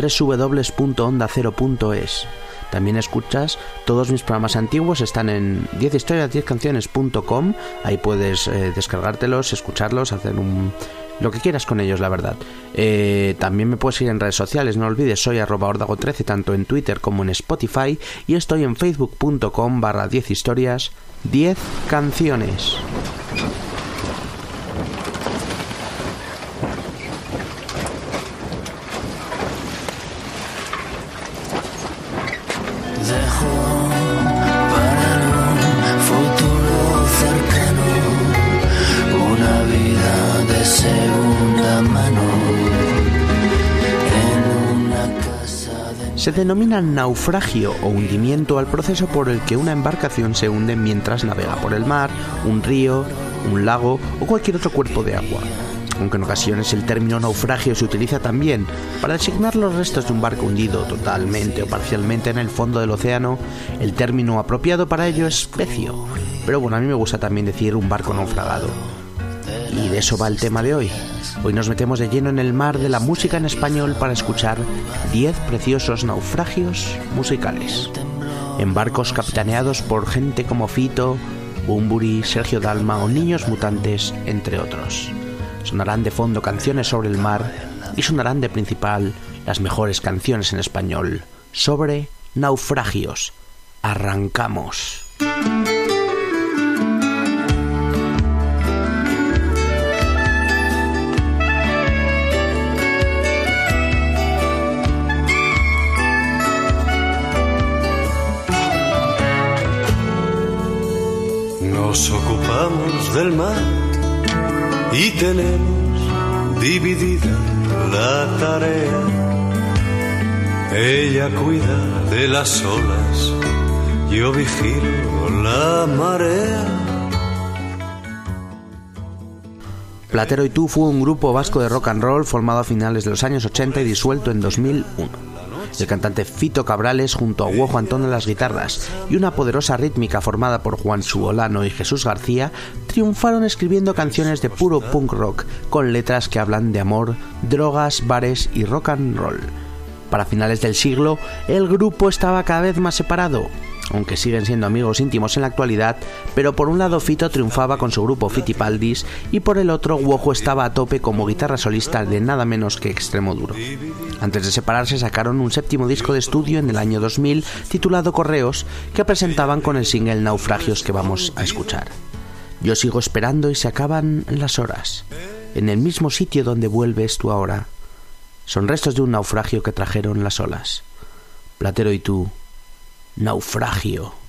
www.ondacero.es. También escuchas todos mis programas antiguos, están en 10historias10canciones.com, ahí puedes eh, descargártelos, escucharlos, hacer un lo que quieras con ellos, la verdad. Eh, también me puedes seguir en redes sociales, no olvides, soy arroba ordago13 tanto en Twitter como en Spotify y estoy en facebook.com barra 10 historias, 10 canciones. Se denomina naufragio o hundimiento al proceso por el que una embarcación se hunde mientras navega por el mar, un río, un lago o cualquier otro cuerpo de agua. Aunque en ocasiones el término naufragio se utiliza también para designar los restos de un barco hundido totalmente o parcialmente en el fondo del océano, el término apropiado para ello es pecio. Pero bueno, a mí me gusta también decir un barco naufragado. Y de eso va el tema de hoy. Hoy nos metemos de lleno en el mar de la música en español para escuchar 10 preciosos naufragios musicales. En barcos capitaneados por gente como Fito, Bumburi, Sergio Dalma o Niños Mutantes, entre otros. Sonarán de fondo canciones sobre el mar y sonarán de principal las mejores canciones en español sobre naufragios. Arrancamos. Nos ocupamos del mar y tenemos dividida la tarea. Ella cuida de las olas, yo vigilo la marea. Platero y tú fue un grupo vasco de rock and roll formado a finales de los años 80 y disuelto en 2001. El cantante Fito Cabrales junto a Hugo Antón en las guitarras y una poderosa rítmica formada por Juan Suolano y Jesús García triunfaron escribiendo canciones de puro punk rock con letras que hablan de amor, drogas, bares y rock and roll. Para finales del siglo, el grupo estaba cada vez más separado, aunque siguen siendo amigos íntimos en la actualidad, pero por un lado Fito triunfaba con su grupo Fitipaldis y por el otro Wojo estaba a tope como guitarra solista de nada menos que Extremo Duro. Antes de separarse sacaron un séptimo disco de estudio en el año 2000 titulado Correos que presentaban con el single Naufragios que vamos a escuchar. Yo sigo esperando y se acaban las horas, en el mismo sitio donde vuelves tú ahora. Son restos de un naufragio que trajeron las olas. Platero y tú, naufragio.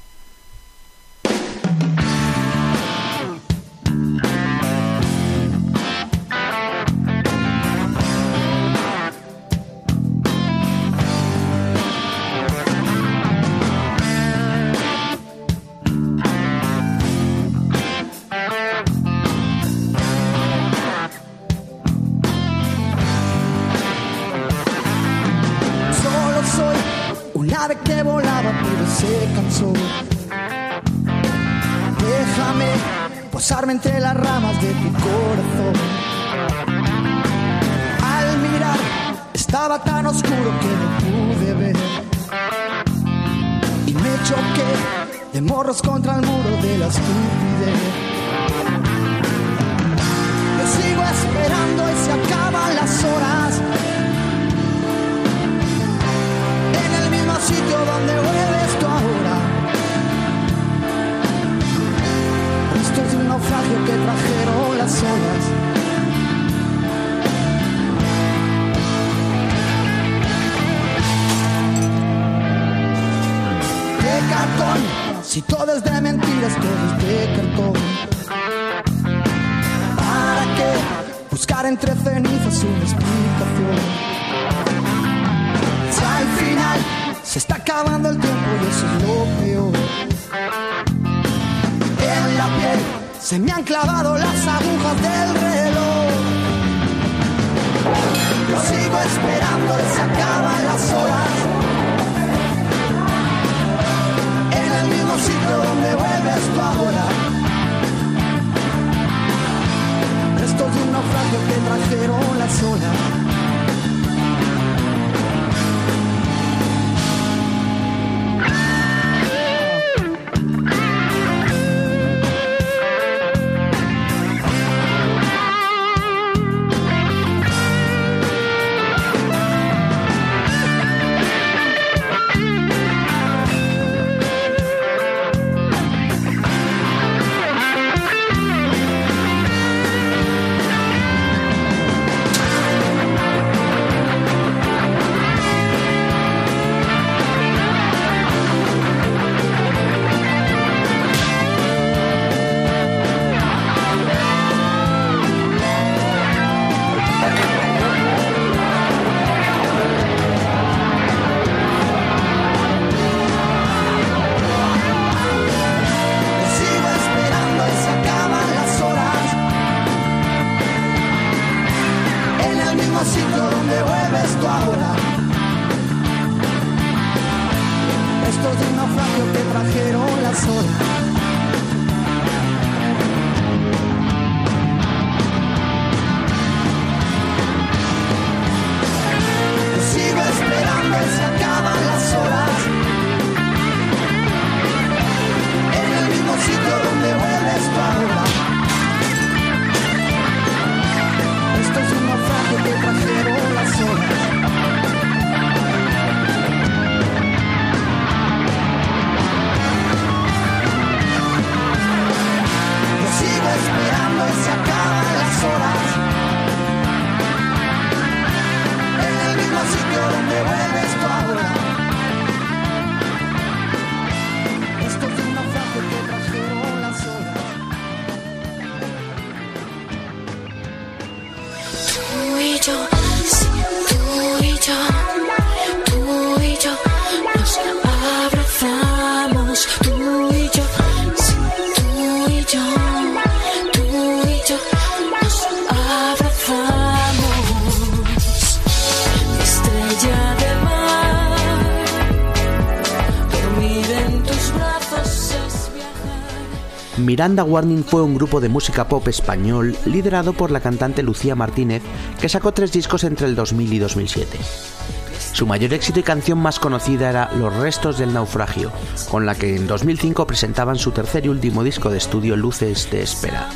Si todo es de mentiras, todo es de. ¿Para qué buscar entre cenizas una explicación? Si al final se está acabando el tiempo y eso es lo peor. En la piel se me han clavado las agujas del reloj. Yo sigo esperando y se acaban las horas. El mismo sitio donde vuelves tú ahora. Restos de un naufragio que trajeron las olas. Miranda Warning fue un grupo de música pop español liderado por la cantante Lucía Martínez que sacó tres discos entre el 2000 y 2007. Su mayor éxito y canción más conocida era Los restos del naufragio, con la que en 2005 presentaban su tercer y último disco de estudio Luces de Espera.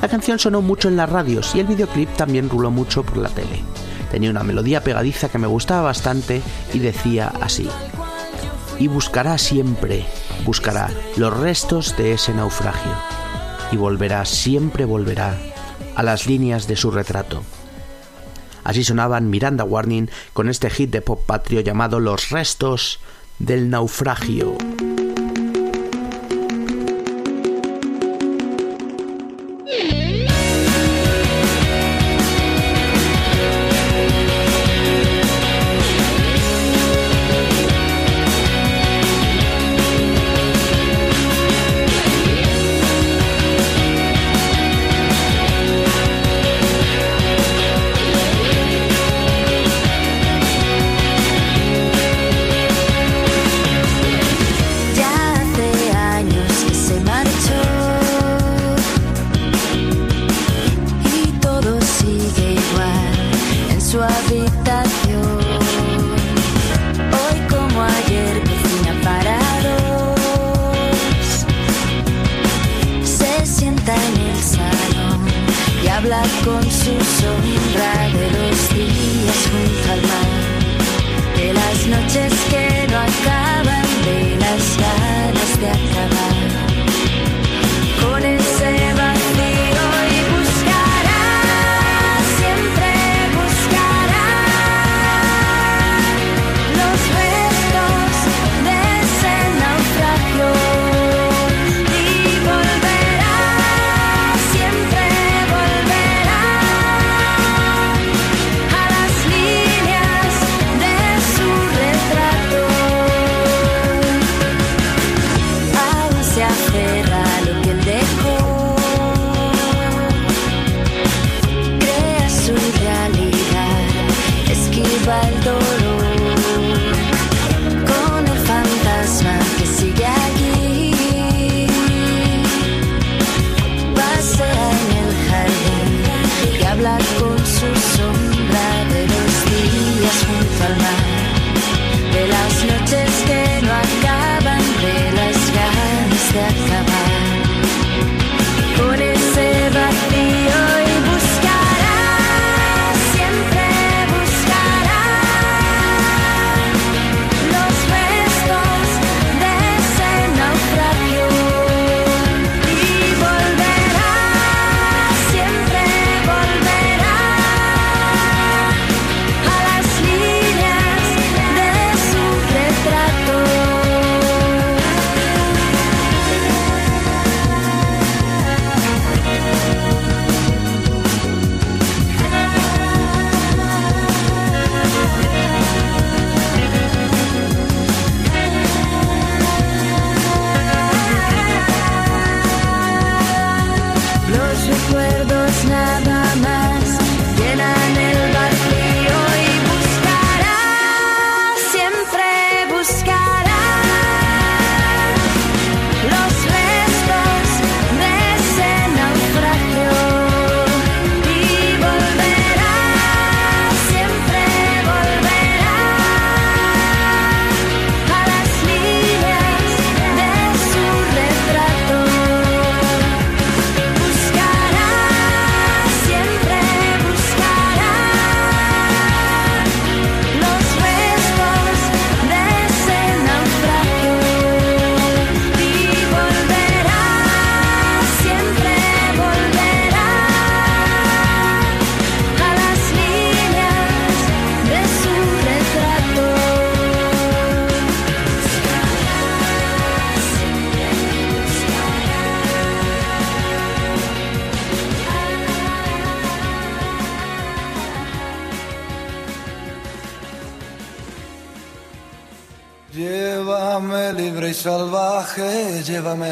La canción sonó mucho en las radios y el videoclip también ruló mucho por la tele. Tenía una melodía pegadiza que me gustaba bastante y decía así. Y buscará siempre, buscará los restos de ese naufragio. Y volverá, siempre volverá, a las líneas de su retrato. Así sonaban Miranda Warning con este hit de pop patrio llamado Los restos del naufragio.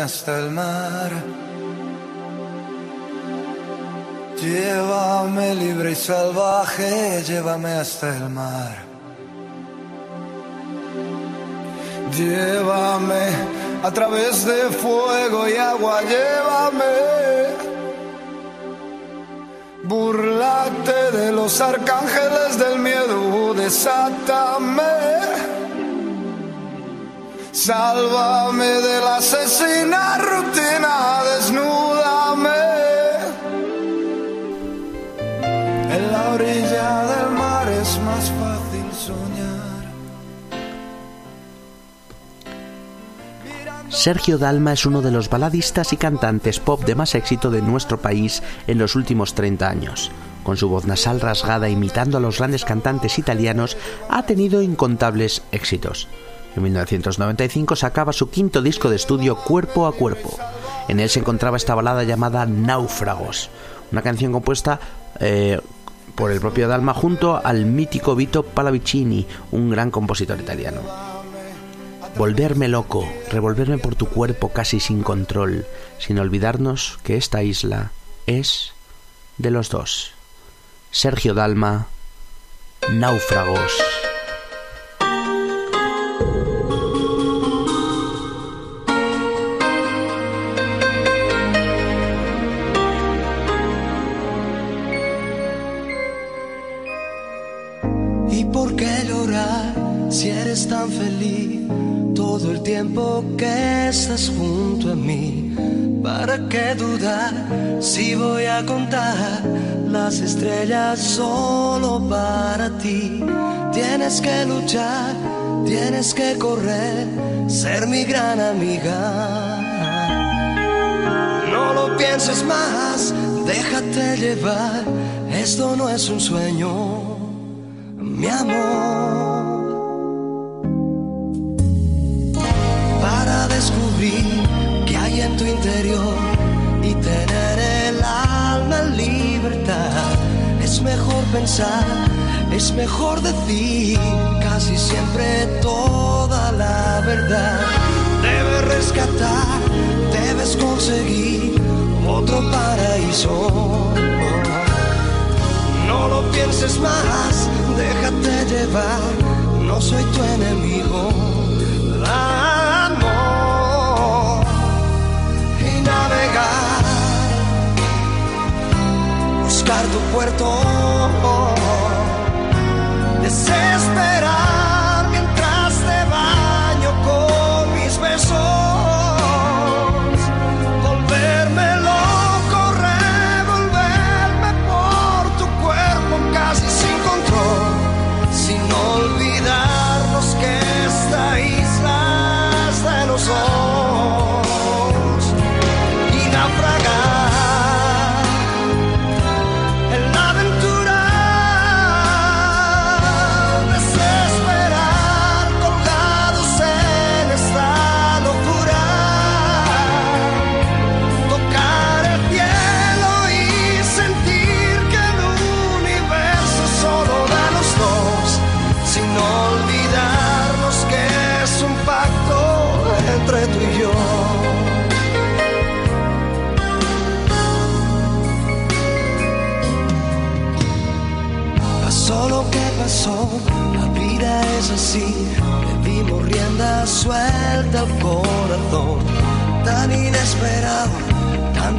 Hasta el mar. Llévame libre y salvaje, llévame hasta el mar. Llévame a través de fuego y agua, llévame. Burlate de los arcángeles del miedo, desátame. Sálvame de la asesina rutina, desnúdame. En la orilla del mar es más fácil soñar. Sergio Dalma es uno de los baladistas y cantantes pop de más éxito de nuestro país en los últimos 30 años. Con su voz nasal rasgada imitando a los grandes cantantes italianos, ha tenido incontables éxitos. En 1995 sacaba su quinto disco de estudio Cuerpo a Cuerpo. En él se encontraba esta balada llamada Náufragos, una canción compuesta eh, por el propio Dalma junto al mítico Vito Pallavicini, un gran compositor italiano. Volverme loco, revolverme por tu cuerpo casi sin control, sin olvidarnos que esta isla es de los dos. Sergio Dalma, Náufragos. Tiempo que estás junto a mí ¿Para qué dudar si voy a contar las estrellas solo para ti? Tienes que luchar, tienes que correr, ser mi gran amiga. No lo pienses más, déjate llevar, esto no es un sueño, mi amor. Para descubrir que hay en tu interior y tener el alma en libertad, es mejor pensar, es mejor decir casi siempre toda la verdad. Debes rescatar, debes conseguir otro paraíso. No lo pienses más, déjate llevar, no soy tu enemigo. Buscar tu puerto, desesperar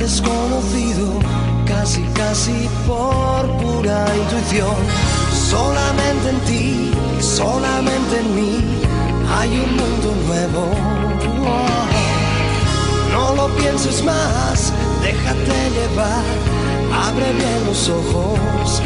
desconocido, casi, casi por pura intuición. Solamente en ti, solamente en mí, hay un mundo nuevo. No lo pienses más, déjate llevar, abre bien los ojos,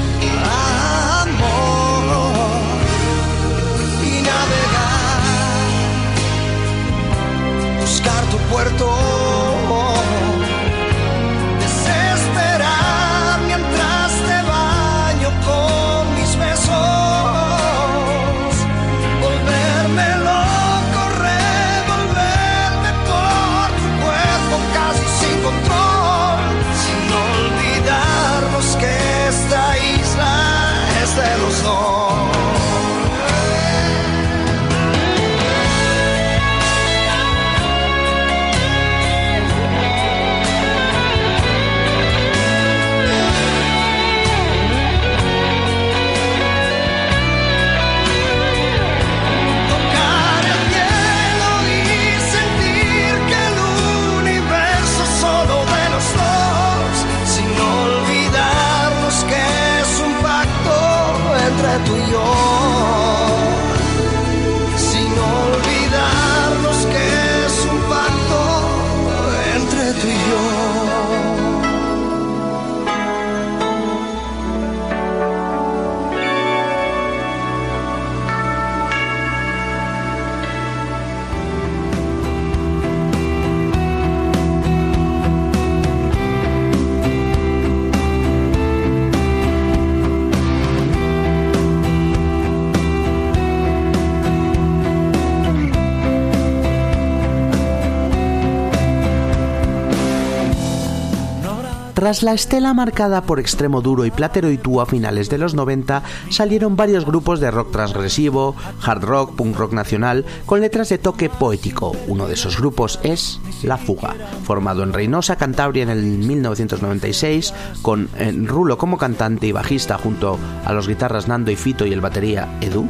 Tras la estela marcada por Extremo Duro y Platero y Tú a finales de los 90, salieron varios grupos de rock transgresivo, hard rock, punk rock nacional, con letras de toque poético. Uno de esos grupos es La Fuga, formado en Reynosa, Cantabria en el 1996, con eh, Rulo como cantante y bajista junto a los guitarras Nando y Fito y el batería Edu.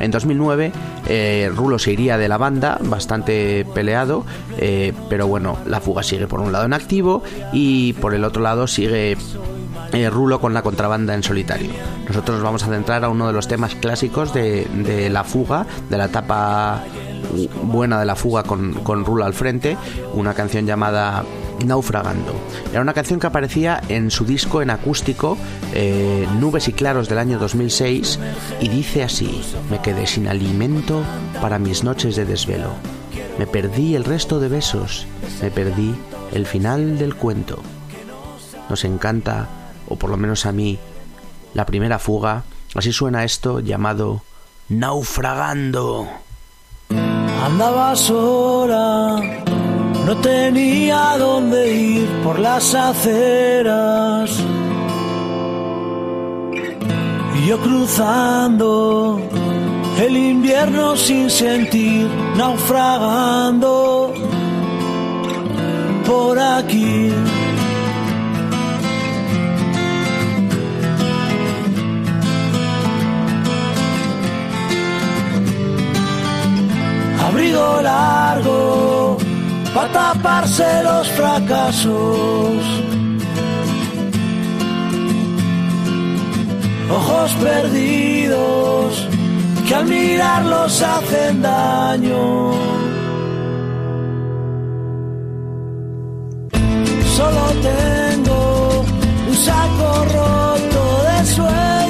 En 2009, eh, Rulo se iría de la banda, bastante peleado, eh, pero bueno, la fuga sigue por un lado en activo y por el otro lado sigue eh, Rulo con la contrabanda en solitario. Nosotros nos vamos a centrar a uno de los temas clásicos de, la fuga, de la etapa buena de la fuga con Rulo al frente, una canción llamada Naufragando. Era una canción que aparecía en su disco en acústico eh, Nubes y Claros del año 2006 y dice así, me quedé sin alimento para mis noches de desvelo. Me perdí el resto de besos, me perdí el final del cuento. Nos encanta, o por lo menos a mí, la primera fuga, así suena esto llamado Naufragando. Andaba sola, no tenía dónde ir por las aceras. Y yo cruzando el invierno sin sentir, naufragando por aquí. abrigo largo para taparse los fracasos. Ojos perdidos que al mirarlos hacen daño. Solo tengo un saco roto de sueños.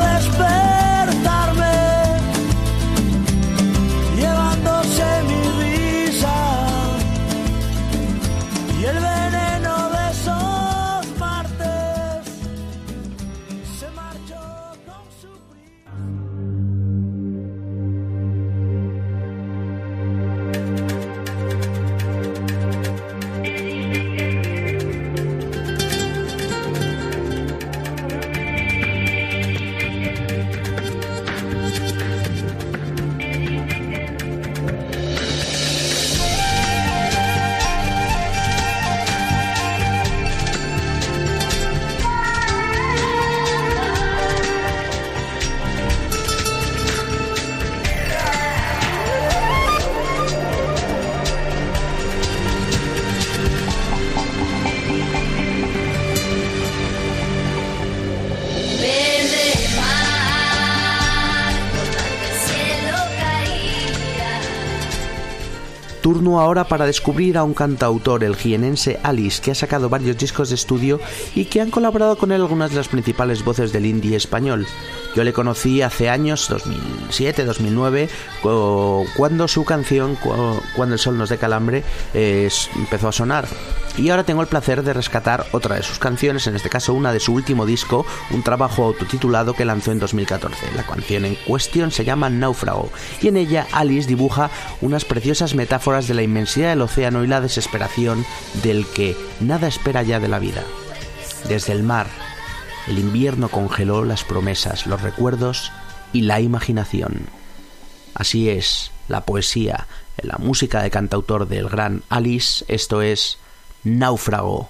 flashback. Ahora para descubrir a un cantautor, el jienense Alice, que ha sacado varios discos de estudio y que han colaborado con él algunas de las principales voces del indie español. Yo le conocí hace años, 2007, 2009, cuando su canción Cuando el sol nos dé calambre empezó a sonar. Y ahora tengo el placer de rescatar otra de sus canciones, en este caso una de su último disco, un trabajo autotitulado que lanzó en 2014. La canción en cuestión se llama Náufrago y en ella Alice dibuja unas preciosas metáforas de la inmensidad del océano y la desesperación del que nada espera ya de la vida. Desde el mar, el invierno congeló las promesas, los recuerdos y la imaginación. Así es, la poesía, la música de cantautor del gran Alice, esto es Náufrago.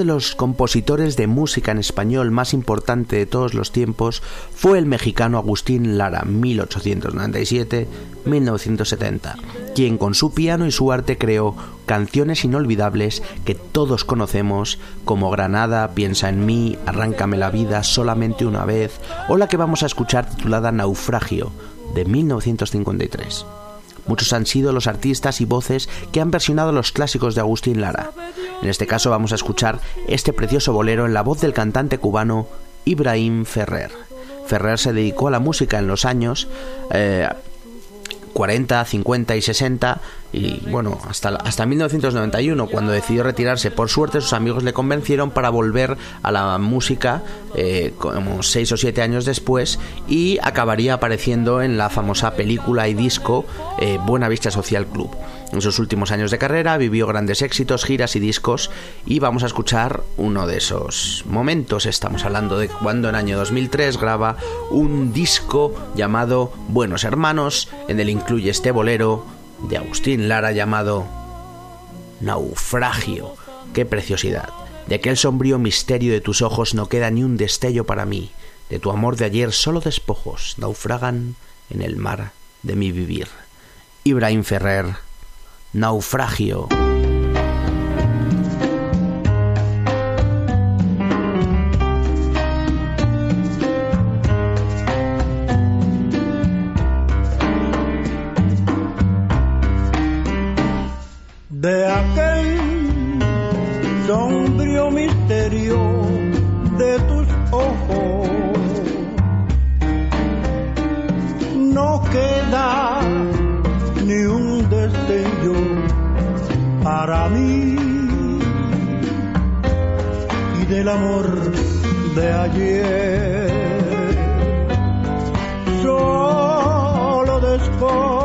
De los compositores de música en español más importante de todos los tiempos fue el mexicano Agustín Lara, 1897-1970, quien con su piano y su arte creó canciones inolvidables que todos conocemos como Granada, Piensa en mí, Arráncame la vida, Solamente una vez, o la que vamos a escuchar titulada Naufragio, de 1953. Muchos han sido los artistas y voces que han versionado los clásicos de Agustín Lara. En este caso vamos a escuchar este precioso bolero en la voz del cantante cubano Ibrahim Ferrer. Ferrer se dedicó a la música en los años eh, 40, 50 y 60 y bueno, hasta, hasta 1991 cuando decidió retirarse. Por suerte sus amigos le convencieron para volver a la música eh, como 6 o 7 años después y acabaría apareciendo en la famosa película y disco eh, Buena Vista Social Club. En sus últimos años de carrera vivió grandes éxitos, giras y discos y vamos a escuchar uno de esos momentos. Estamos hablando de cuando en año 2003 graba un disco llamado Buenos Hermanos, en el incluye este bolero de Agustín Lara llamado Naufragio. ¡Qué preciosidad! De aquel sombrío misterio de tus ojos no queda ni un destello para mí. De tu amor de ayer solo despojos naufragan en el mar de mi vivir. Ibrahim Ferrer, Naufragio. de aquel sombrío misterio y del amor de ayer. Solo despojo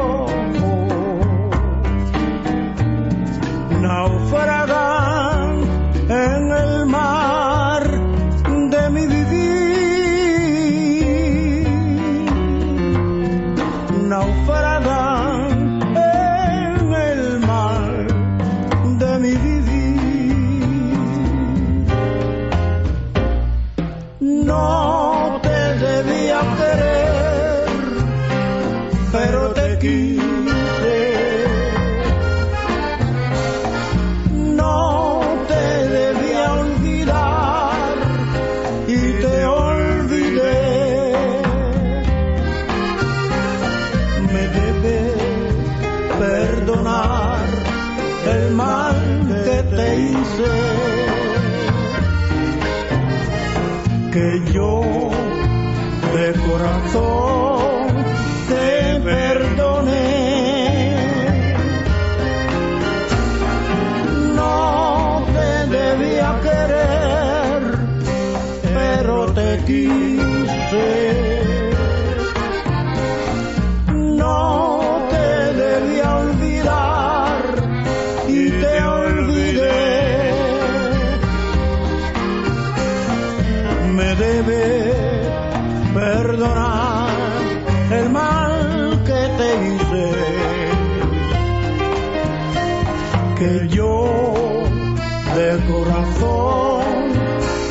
de corazón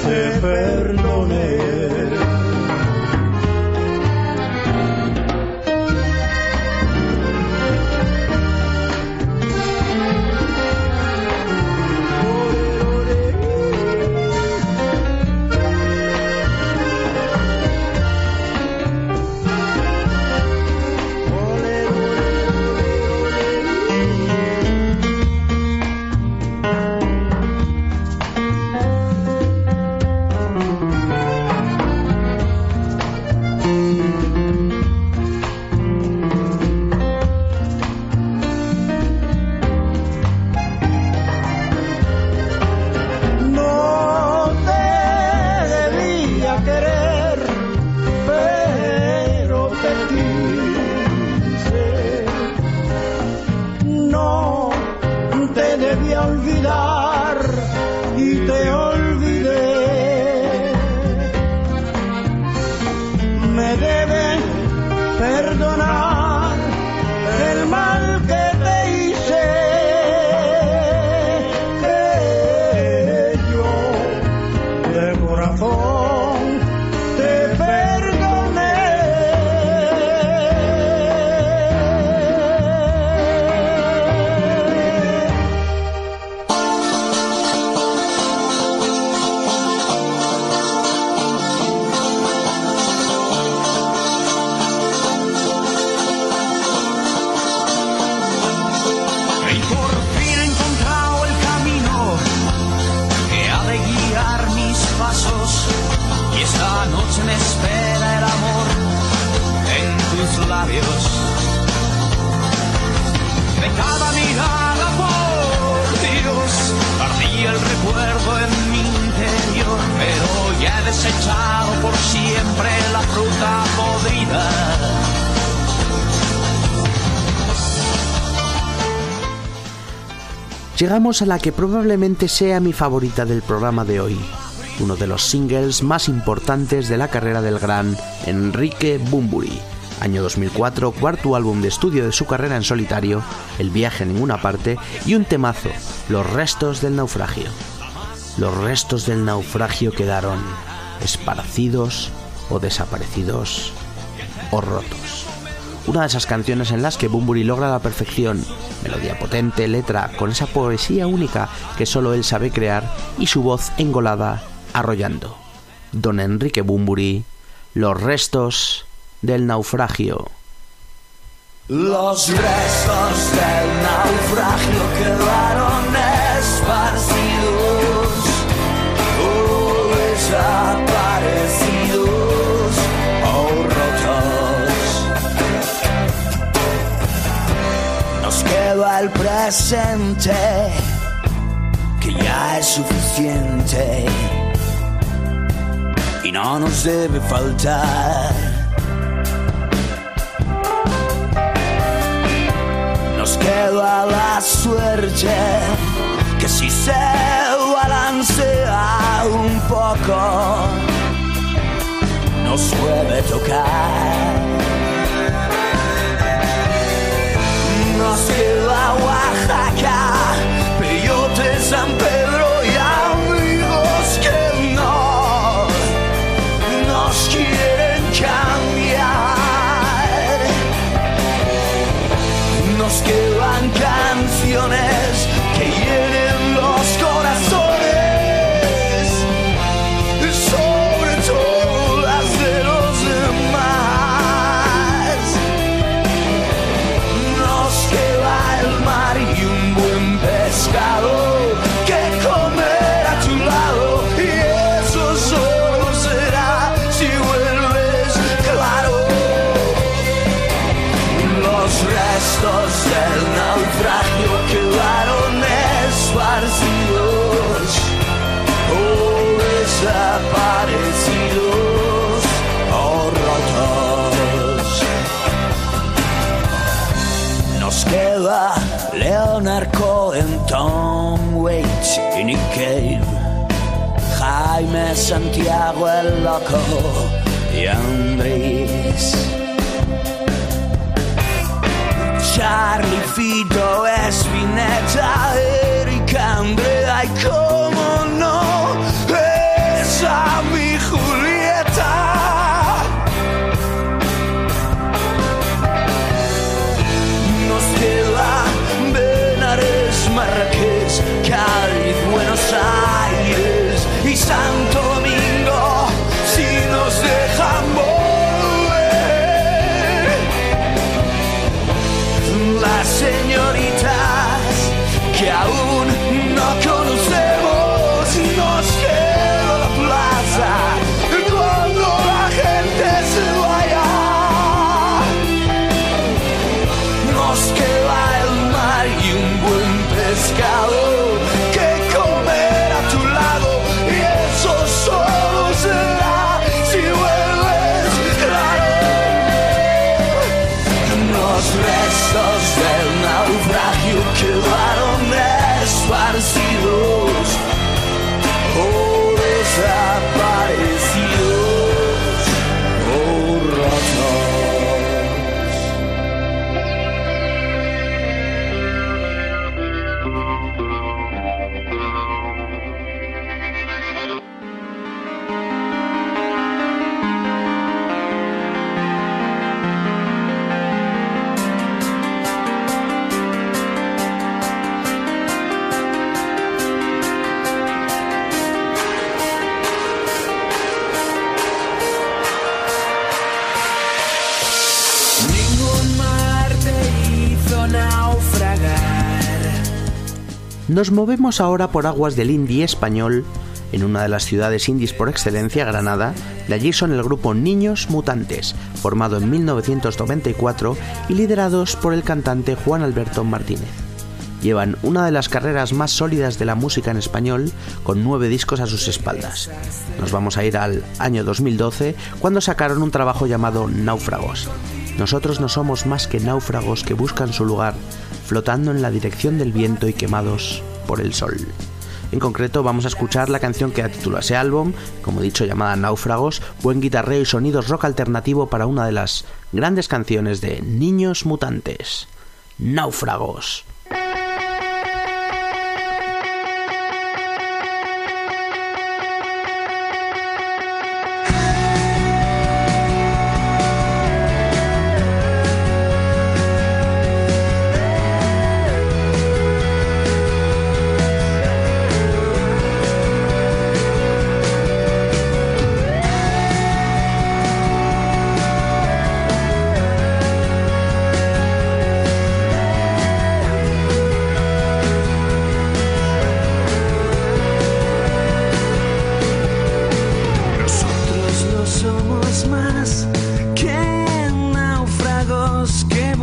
te perdoné. Llegamos a la que probablemente sea mi favorita del programa de hoy, uno de los singles más importantes de la carrera del gran Enrique Bumburi. Año 2004, cuarto álbum de estudio de su carrera en solitario, El viaje a ninguna parte y un temazo, Los restos del naufragio. Los restos del naufragio quedaron esparcidos o desaparecidos o rotos. Una de esas canciones en las que Bumburi logra la perfección, melodía potente, letra, con esa poesía única que solo él sabe crear y su voz engolada arrollando. Don Enrique Bumburi, los restos del naufragio. Los restos del naufragio quedaron el presente que ya es suficiente y no nos debe faltar. Nos queda la suerte que si se balancea un poco, nos puede tocar. Nos queda Oaxaca, Santiago el Loco y Andrés. Charlie Fito, Espineta, Eric Andrea y cómo no, esa mi Julieta. Nos queda Benares, Marrakech, Nos movemos ahora por aguas del indie español en una de las ciudades indies por excelencia, Granada. De allí son el grupo Niños Mutantes, formado en 1994 y liderados por el cantante Juan Alberto Martínez. Llevan una de las carreras más sólidas de la música en español, con nueve discos a sus espaldas. Nos vamos a ir al año 2012, cuando sacaron un trabajo llamado Náufragos. Nosotros no somos más que náufragos que buscan su lugar, flotando en la dirección del viento y quemados por el sol. En concreto vamos a escuchar la canción que da título a ese álbum, como dicho llamada Náufragos, buen guitarreo y sonidos rock alternativo para una de las grandes canciones de Niños Mutantes. Náufragos.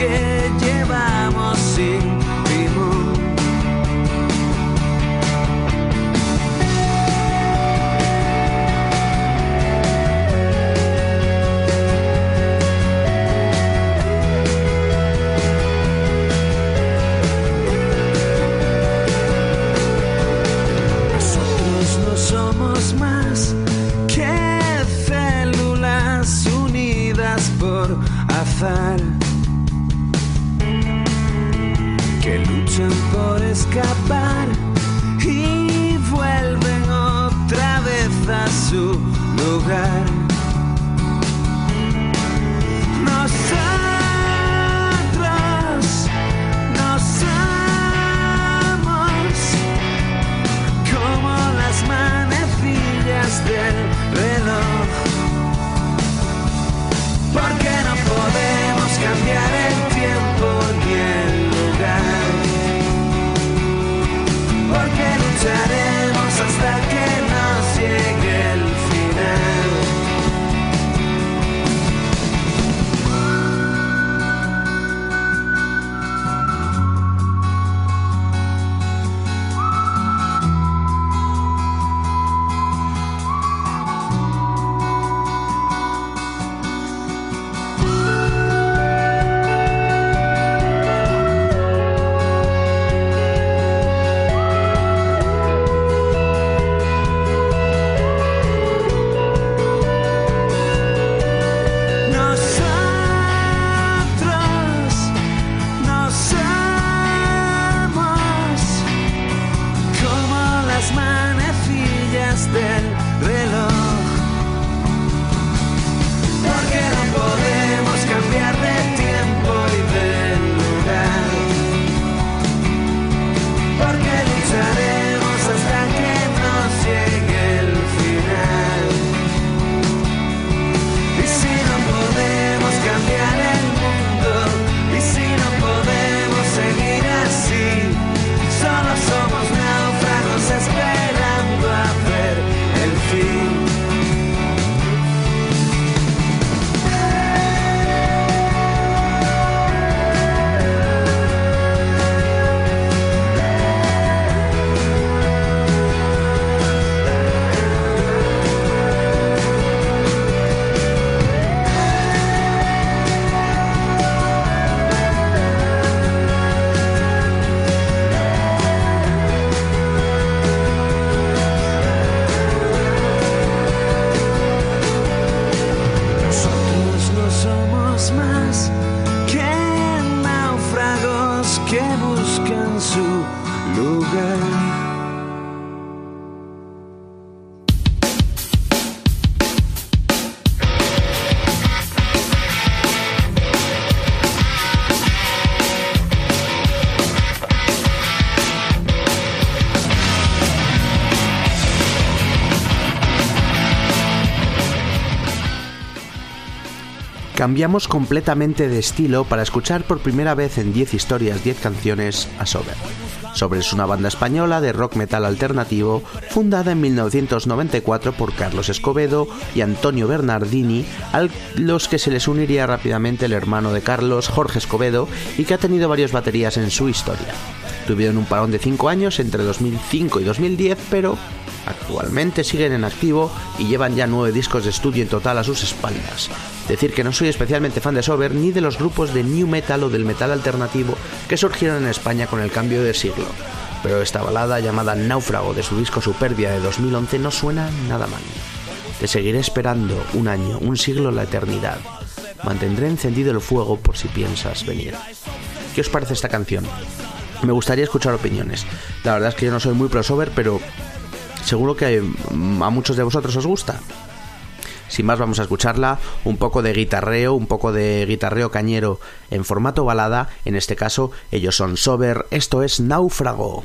que llevamos sin timón. Nosotros no somos más que células unidas por azar. por escapar y vuelven otra vez a su lugar. Cambiamos completamente de estilo para escuchar por primera vez en 10 historias, 10 canciones a Sober. Sober es una banda española de rock metal alternativo fundada en 1994 por Carlos Escobedo y Antonio Bernardini, a los que se les uniría rápidamente el hermano de Carlos, Jorge Escobedo, y que ha tenido varias baterías en su historia. Tuvieron un parón de 5 años entre 2005 y 2010, pero Actualmente siguen en activo y llevan ya nueve discos de estudio en total a sus espaldas. Decir que no soy especialmente fan de Sober ni de los grupos de new metal o del metal alternativo que surgieron en España con el cambio de siglo. Pero esta balada llamada Náufrago de su disco Superbia de 2011 no suena nada mal. Te seguiré esperando un año, un siglo, la eternidad. Mantendré encendido el fuego por si piensas venir. ¿Qué os parece esta canción? Me gustaría escuchar opiniones. La verdad es que yo no soy muy pro Sober, pero seguro que a muchos de vosotros os gusta. Sin más, vamos a escucharla. Un poco de guitarreo, un poco de guitarreo cañero en formato balada. En este caso, ellos son Sober. Esto es Náufrago.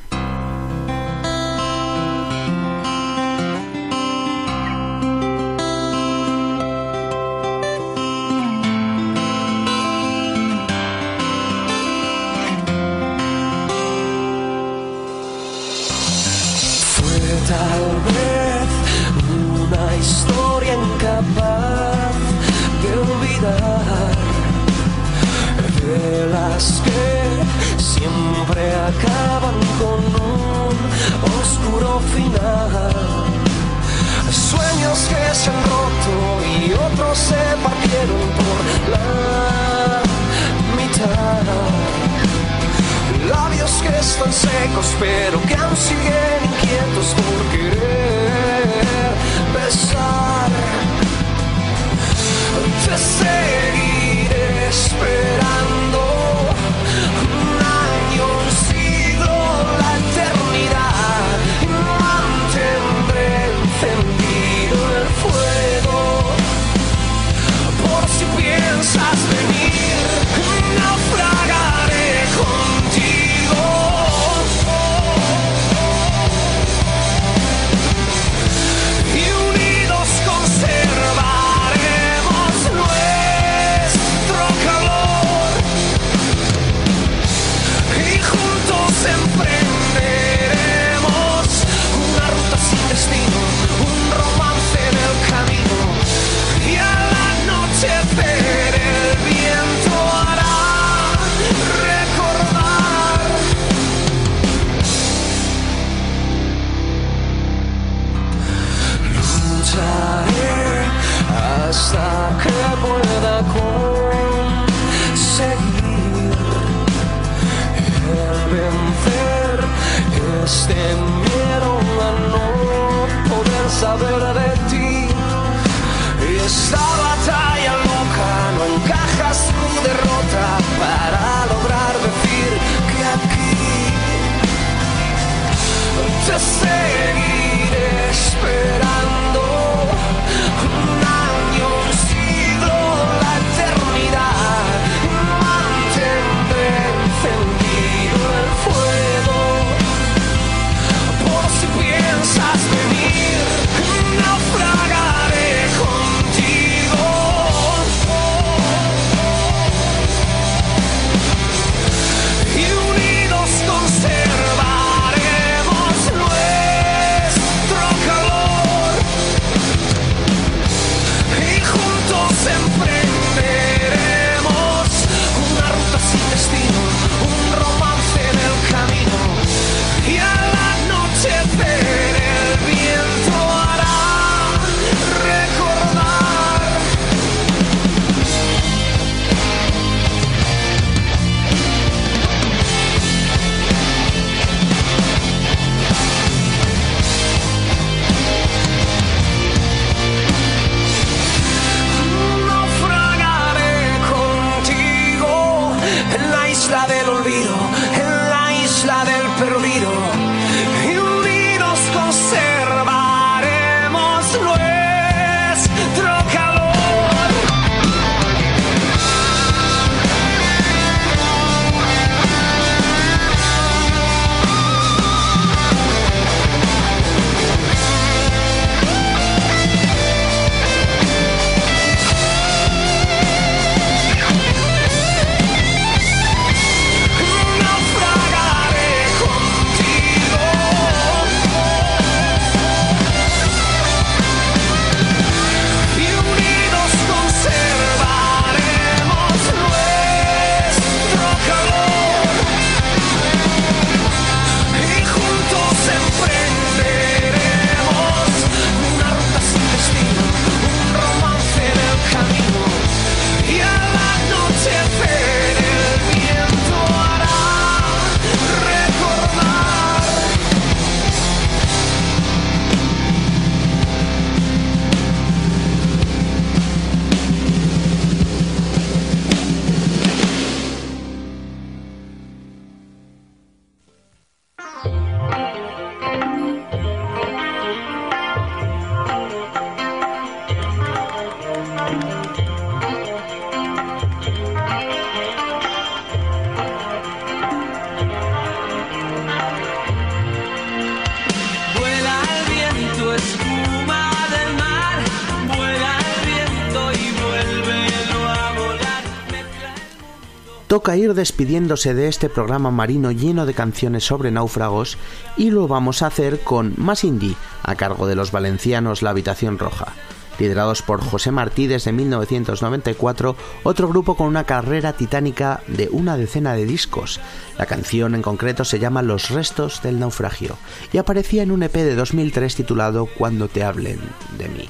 Toca ir despidiéndose de este programa marino lleno de canciones sobre náufragos y lo vamos a hacer con más indie a cargo de los valencianos La Habitación Roja. Liderados por José Martí desde 1994, otro grupo con una carrera titánica de una decena de discos. La canción en concreto se llama Los restos del naufragio y aparecía en un EP de 2003 titulado Cuando te hablen de mí.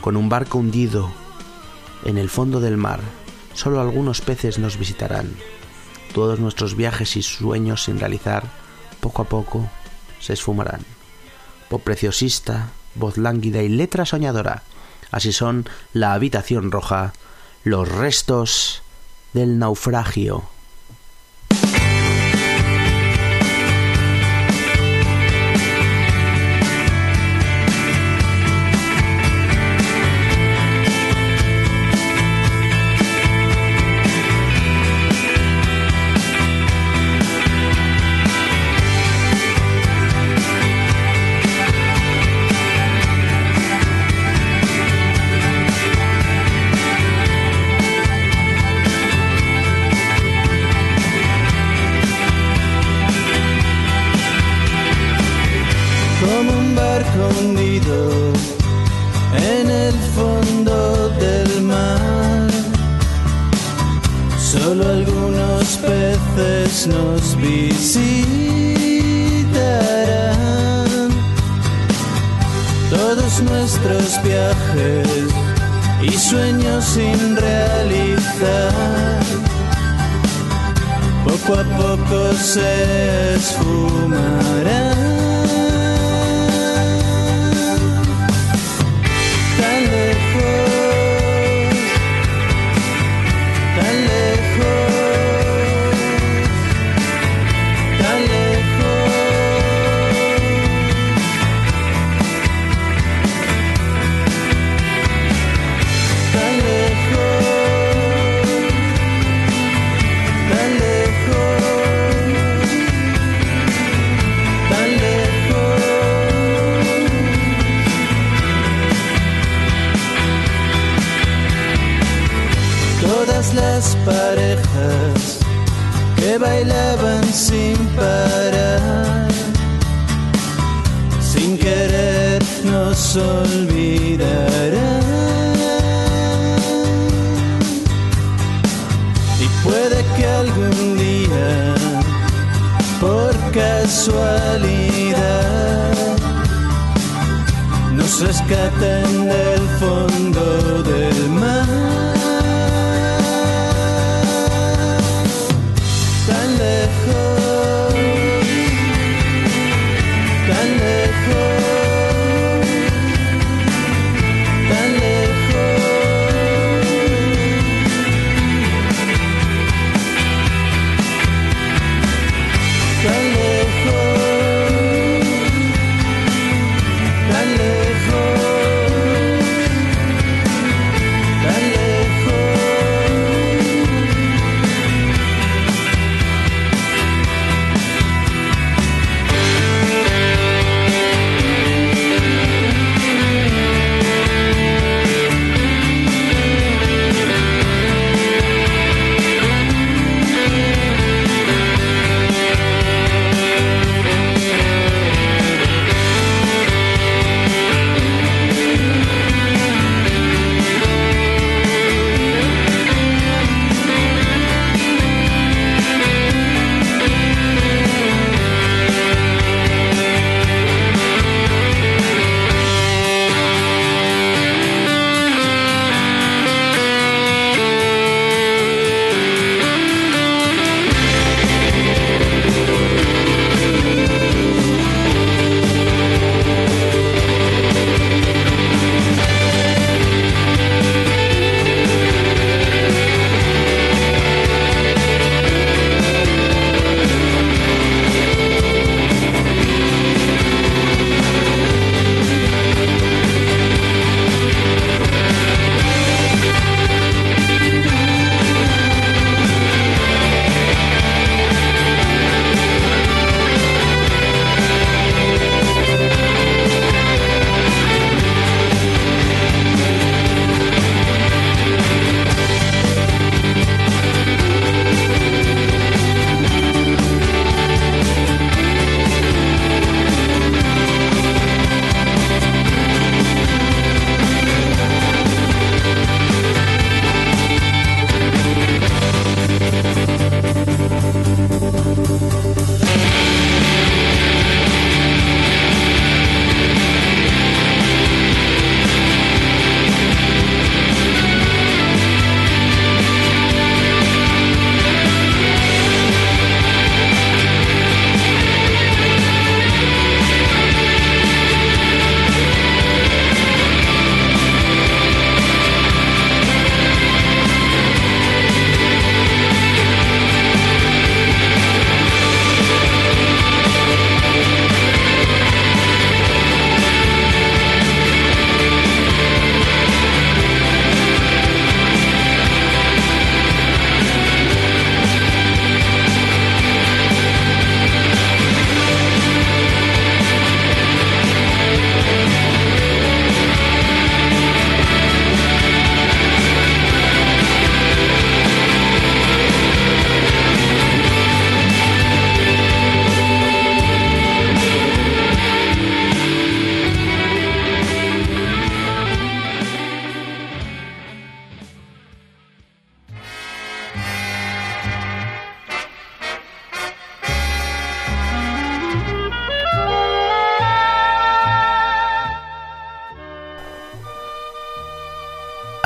Con un barco hundido en el fondo del mar, solo algunos peces nos visitarán. Todos nuestros viajes y sueños sin realizar, poco a poco, se esfumarán. Pop preciosista, voz lánguida y letra soñadora. Así son la habitación roja, los restos del naufragio. Sin realizar. Poco a poco se esfumarán.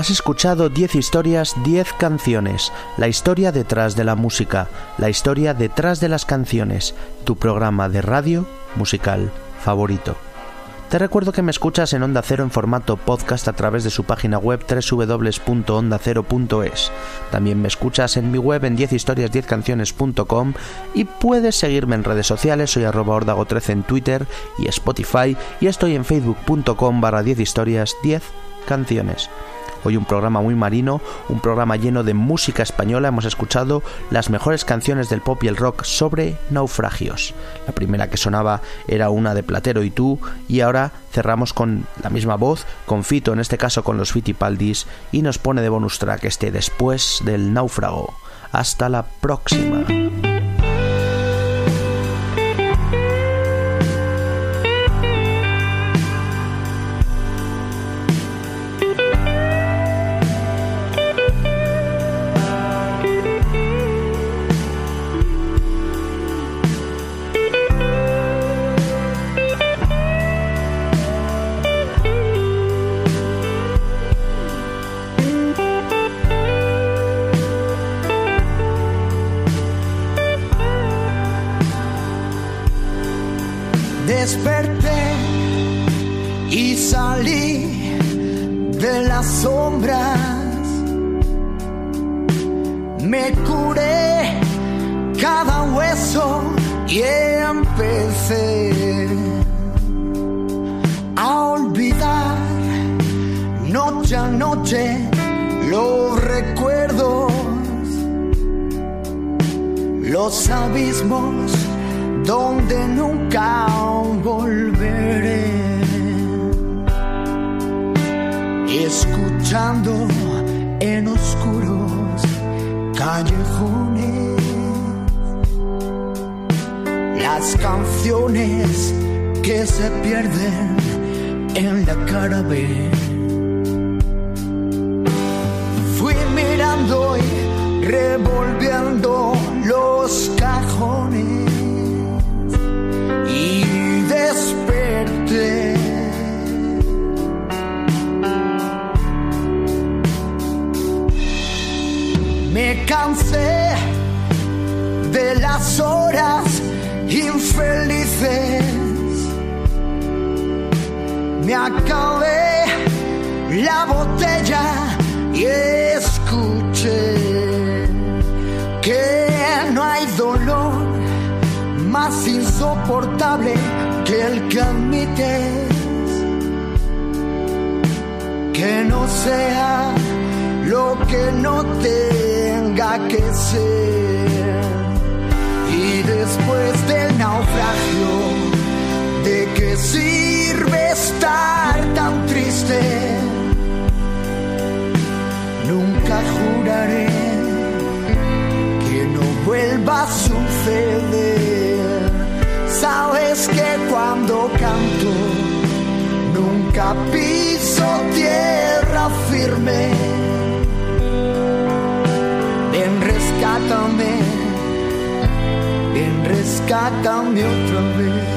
Has escuchado 10 historias, 10 canciones, la historia detrás de la música, la historia detrás de las canciones, tu programa de radio musical favorito. Te recuerdo que me escuchas en Onda Cero en formato podcast a través de su página web www.ondacero.es. También me escuchas en mi web en 10historias10canciones.com y puedes seguirme en redes sociales, soy arroba ordago13 en Twitter y Spotify y estoy en facebook.com barra 10 historias 10 canciones. Hoy un programa muy marino, un programa lleno de música española. Hemos escuchado las mejores canciones del pop y el rock sobre naufragios. La primera que sonaba era una de Platero y tú, y ahora cerramos con la misma voz, con Fito, en este caso con los Fitipaldis, y nos pone de bonus track este después del náufrago. Hasta la próxima. Desperté y salí de las sombras. Me curé cada hueso y empecé a olvidar noche a noche los recuerdos, los abismos donde nunca volveré. Escuchando en oscuros callejones las canciones que se pierden en la cara. Que el que admites que no sea lo que no tenga que ser. Y después del naufragio, ¿de qué sirve estar tan triste? Nunca juraré que no vuelva a suceder. Sabes que cuando canto nunca piso tierra firme. Ven, rescátame, ven, rescátame otra vez.